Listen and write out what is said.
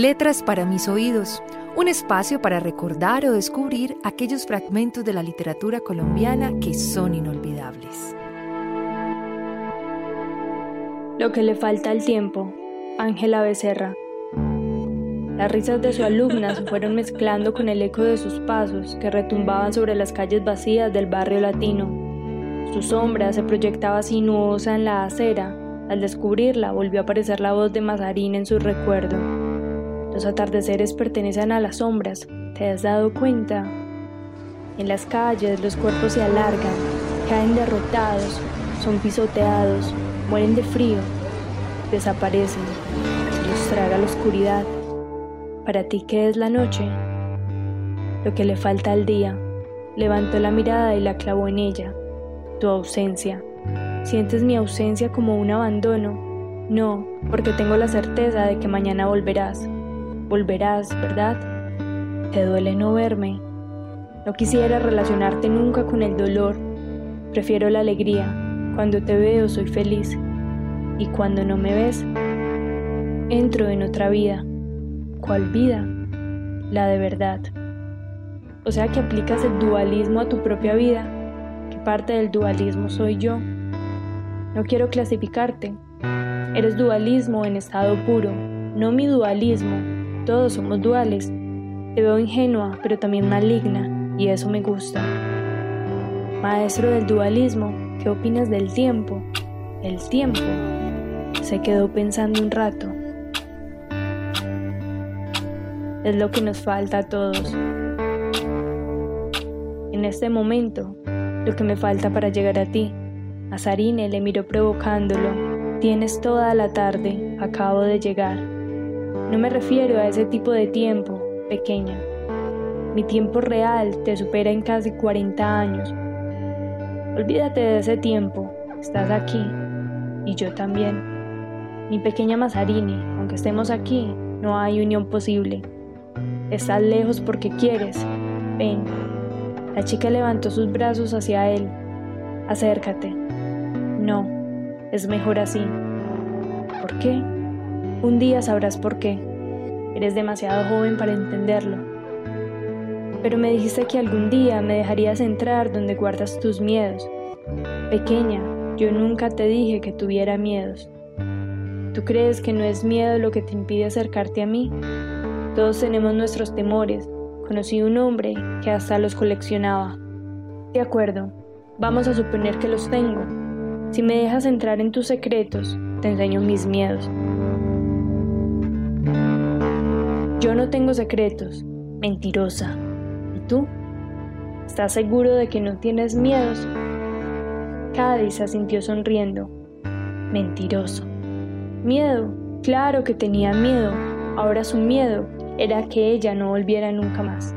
Letras para mis oídos, un espacio para recordar o descubrir aquellos fragmentos de la literatura colombiana que son inolvidables. Lo que le falta al tiempo, Ángela Becerra. Las risas de su alumna se fueron mezclando con el eco de sus pasos que retumbaban sobre las calles vacías del barrio latino. Su sombra se proyectaba sinuosa en la acera. Al descubrirla volvió a aparecer la voz de Mazarín en su recuerdo. Los atardeceres pertenecen a las sombras, ¿te has dado cuenta? En las calles los cuerpos se alargan, caen derrotados, son pisoteados, mueren de frío, desaparecen, los traga la oscuridad. Para ti, ¿qué es la noche? Lo que le falta al día. Levantó la mirada y la clavó en ella. Tu ausencia. ¿Sientes mi ausencia como un abandono? No, porque tengo la certeza de que mañana volverás volverás, ¿verdad? Te duele no verme. No quisiera relacionarte nunca con el dolor. Prefiero la alegría. Cuando te veo soy feliz. Y cuando no me ves, entro en otra vida. ¿Cuál vida? La de verdad. O sea que aplicas el dualismo a tu propia vida. ¿Qué parte del dualismo soy yo? No quiero clasificarte. Eres dualismo en estado puro, no mi dualismo, todos somos duales. Te veo ingenua, pero también maligna, y eso me gusta. Maestro del dualismo, ¿qué opinas del tiempo? El tiempo. Se quedó pensando un rato. Es lo que nos falta a todos. En este momento, lo que me falta para llegar a ti. A Sarine le miró provocándolo. Tienes toda la tarde, acabo de llegar. No me refiero a ese tipo de tiempo, pequeña. Mi tiempo real te supera en casi 40 años. Olvídate de ese tiempo, estás aquí y yo también. Mi pequeña Mazarini, aunque estemos aquí, no hay unión posible. Estás lejos porque quieres. Ven. La chica levantó sus brazos hacia él. Acércate. No, es mejor así. ¿Por qué? Un día sabrás por qué. Eres demasiado joven para entenderlo. Pero me dijiste que algún día me dejarías entrar donde guardas tus miedos. Pequeña, yo nunca te dije que tuviera miedos. ¿Tú crees que no es miedo lo que te impide acercarte a mí? Todos tenemos nuestros temores. Conocí un hombre que hasta los coleccionaba. De acuerdo, vamos a suponer que los tengo. Si me dejas entrar en tus secretos, te enseño mis miedos. Yo no tengo secretos, mentirosa. ¿Y tú? ¿Estás seguro de que no tienes miedos? Cádiz se sintió sonriendo. Mentiroso. Miedo, claro que tenía miedo. Ahora su miedo era que ella no volviera nunca más.